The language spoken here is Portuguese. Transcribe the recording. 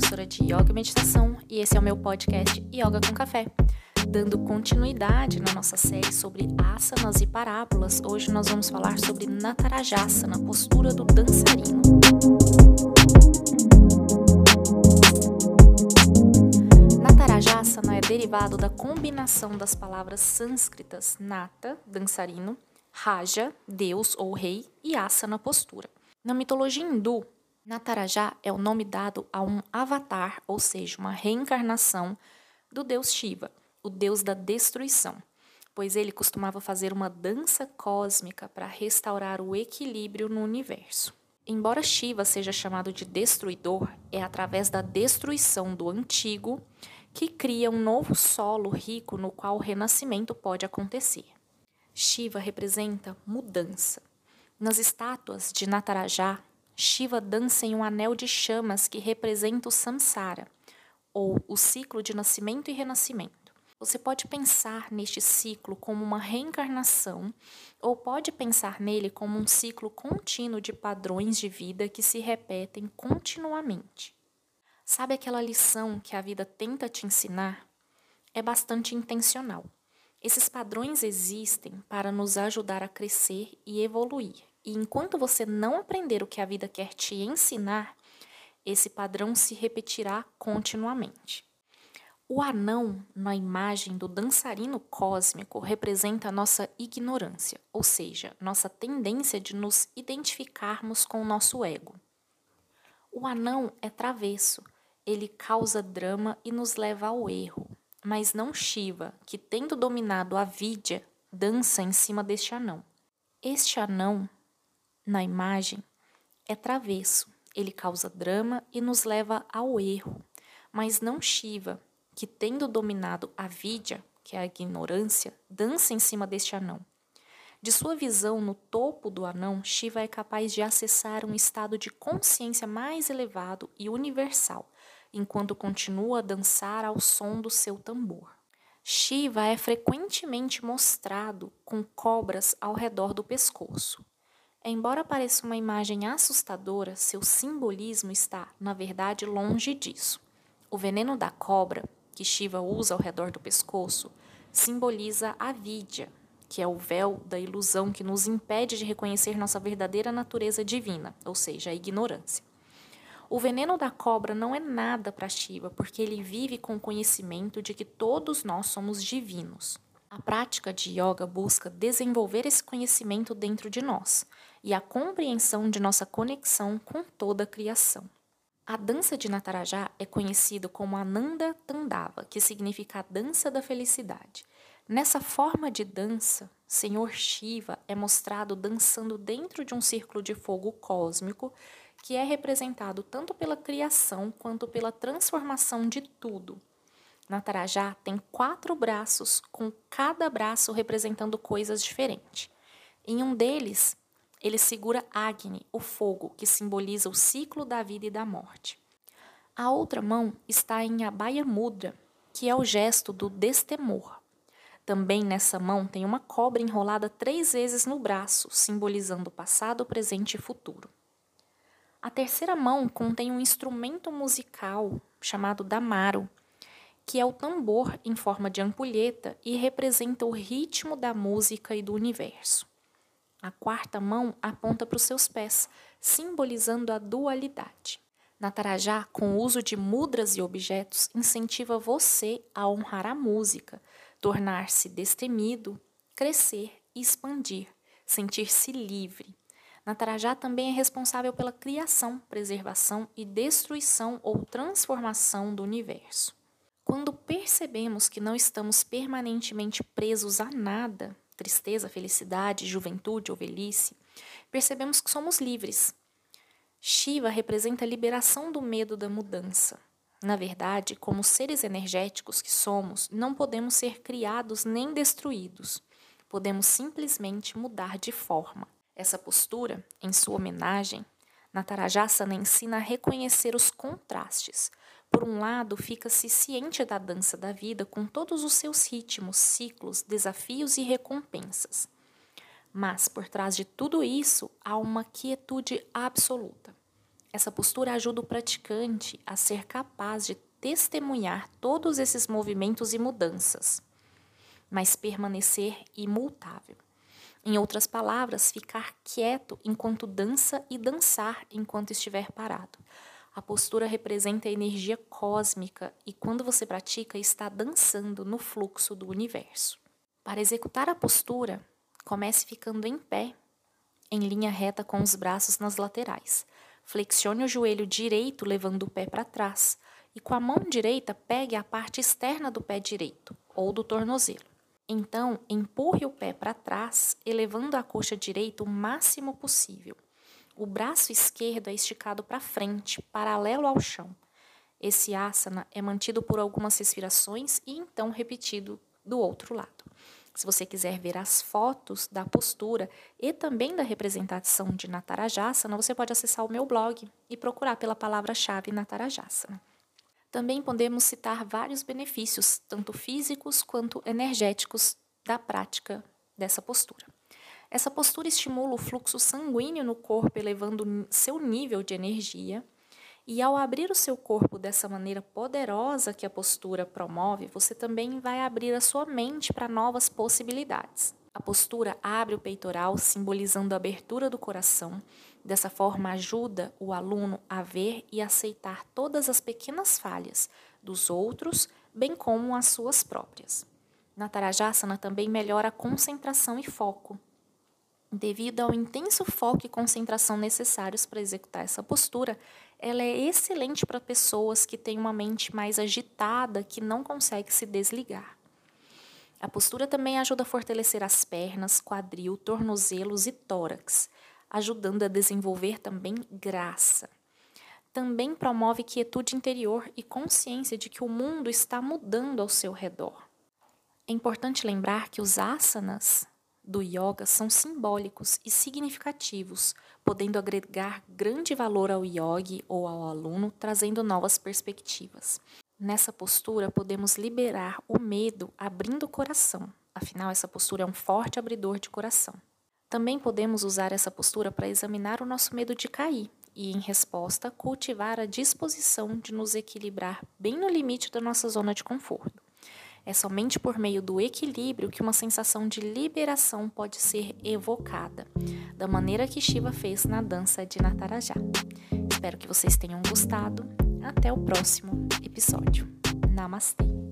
de Yoga e Meditação e esse é o meu podcast Yoga com Café. Dando continuidade na nossa série sobre asanas e parábolas, hoje nós vamos falar sobre Natarajasana, postura do dançarino. Natarajasana é derivado da combinação das palavras sânscritas Nata, dançarino, Raja, deus ou rei, e Asana, postura. Na mitologia hindu, Natarajá é o nome dado a um avatar, ou seja, uma reencarnação do deus Shiva, o deus da destruição, pois ele costumava fazer uma dança cósmica para restaurar o equilíbrio no universo. Embora Shiva seja chamado de destruidor, é através da destruição do antigo que cria um novo solo rico no qual o renascimento pode acontecer. Shiva representa mudança. Nas estátuas de Natarajá, Shiva dança em um anel de chamas que representa o samsara, ou o ciclo de nascimento e renascimento. Você pode pensar neste ciclo como uma reencarnação, ou pode pensar nele como um ciclo contínuo de padrões de vida que se repetem continuamente. Sabe aquela lição que a vida tenta te ensinar? É bastante intencional. Esses padrões existem para nos ajudar a crescer e evoluir. E enquanto você não aprender o que a vida quer te ensinar, esse padrão se repetirá continuamente. O anão, na imagem do dançarino cósmico, representa a nossa ignorância, ou seja, nossa tendência de nos identificarmos com o nosso ego. O anão é travesso, ele causa drama e nos leva ao erro, mas não Shiva, que tendo dominado a vidya, dança em cima deste anão. Este anão na imagem é travesso, ele causa drama e nos leva ao erro, mas não Shiva, que tendo dominado a vidya, que é a ignorância, dança em cima deste anão. De sua visão no topo do anão, Shiva é capaz de acessar um estado de consciência mais elevado e universal, enquanto continua a dançar ao som do seu tambor. Shiva é frequentemente mostrado com cobras ao redor do pescoço. Embora pareça uma imagem assustadora, seu simbolismo está, na verdade, longe disso. O veneno da cobra, que Shiva usa ao redor do pescoço, simboliza a vidya, que é o véu da ilusão que nos impede de reconhecer nossa verdadeira natureza divina, ou seja, a ignorância. O veneno da cobra não é nada para Shiva, porque ele vive com o conhecimento de que todos nós somos divinos. A prática de yoga busca desenvolver esse conhecimento dentro de nós e a compreensão de nossa conexão com toda a criação. A dança de Natarajá é conhecida como Ananda Tandava, que significa a dança da felicidade. Nessa forma de dança, Senhor Shiva é mostrado dançando dentro de um círculo de fogo cósmico que é representado tanto pela criação quanto pela transformação de tudo, Natarajá tem quatro braços, com cada braço representando coisas diferentes. Em um deles, ele segura Agni, o fogo, que simboliza o ciclo da vida e da morte. A outra mão está em Abhaya Mudra, que é o gesto do destemor. Também nessa mão tem uma cobra enrolada três vezes no braço, simbolizando passado, presente e futuro. A terceira mão contém um instrumento musical chamado Damaro, que é o tambor em forma de ampulheta e representa o ritmo da música e do universo. A quarta mão aponta para os seus pés, simbolizando a dualidade. Natarajá, com o uso de mudras e objetos, incentiva você a honrar a música, tornar-se destemido, crescer e expandir, sentir-se livre. Natarajá também é responsável pela criação, preservação e destruição ou transformação do universo. Quando percebemos que não estamos permanentemente presos a nada, tristeza, felicidade, juventude ou velhice, percebemos que somos livres. Shiva representa a liberação do medo da mudança. Na verdade, como seres energéticos que somos, não podemos ser criados nem destruídos. Podemos simplesmente mudar de forma. Essa postura, em sua homenagem, Natarajasana ensina a reconhecer os contrastes, por um lado, fica-se ciente da dança da vida com todos os seus ritmos, ciclos, desafios e recompensas. Mas por trás de tudo isso há uma quietude absoluta. Essa postura ajuda o praticante a ser capaz de testemunhar todos esses movimentos e mudanças, mas permanecer imutável. Em outras palavras, ficar quieto enquanto dança e dançar enquanto estiver parado. A postura representa a energia cósmica e quando você pratica, está dançando no fluxo do universo. Para executar a postura, comece ficando em pé, em linha reta com os braços nas laterais. Flexione o joelho direito, levando o pé para trás, e com a mão direita pegue a parte externa do pé direito ou do tornozelo. Então, empurre o pé para trás, elevando a coxa direita o máximo possível. O braço esquerdo é esticado para frente, paralelo ao chão. Esse asana é mantido por algumas respirações e então repetido do outro lado. Se você quiser ver as fotos da postura e também da representação de Natarajasana, você pode acessar o meu blog e procurar pela palavra-chave Natarajasana. Também podemos citar vários benefícios, tanto físicos quanto energéticos, da prática dessa postura. Essa postura estimula o fluxo sanguíneo no corpo, elevando seu nível de energia. E ao abrir o seu corpo dessa maneira poderosa que a postura promove, você também vai abrir a sua mente para novas possibilidades. A postura abre o peitoral, simbolizando a abertura do coração. Dessa forma, ajuda o aluno a ver e aceitar todas as pequenas falhas dos outros, bem como as suas próprias. Na Tarajasana também melhora a concentração e foco. Devido ao intenso foco e concentração necessários para executar essa postura, ela é excelente para pessoas que têm uma mente mais agitada, que não consegue se desligar. A postura também ajuda a fortalecer as pernas, quadril, tornozelos e tórax, ajudando a desenvolver também graça. Também promove quietude interior e consciência de que o mundo está mudando ao seu redor. É importante lembrar que os asanas do yoga são simbólicos e significativos, podendo agregar grande valor ao yogi ou ao aluno, trazendo novas perspectivas. Nessa postura, podemos liberar o medo abrindo o coração. Afinal, essa postura é um forte abridor de coração. Também podemos usar essa postura para examinar o nosso medo de cair e, em resposta, cultivar a disposição de nos equilibrar bem no limite da nossa zona de conforto. É somente por meio do equilíbrio que uma sensação de liberação pode ser evocada, da maneira que Shiva fez na dança de Natarajá. Espero que vocês tenham gostado. Até o próximo episódio. Namastê!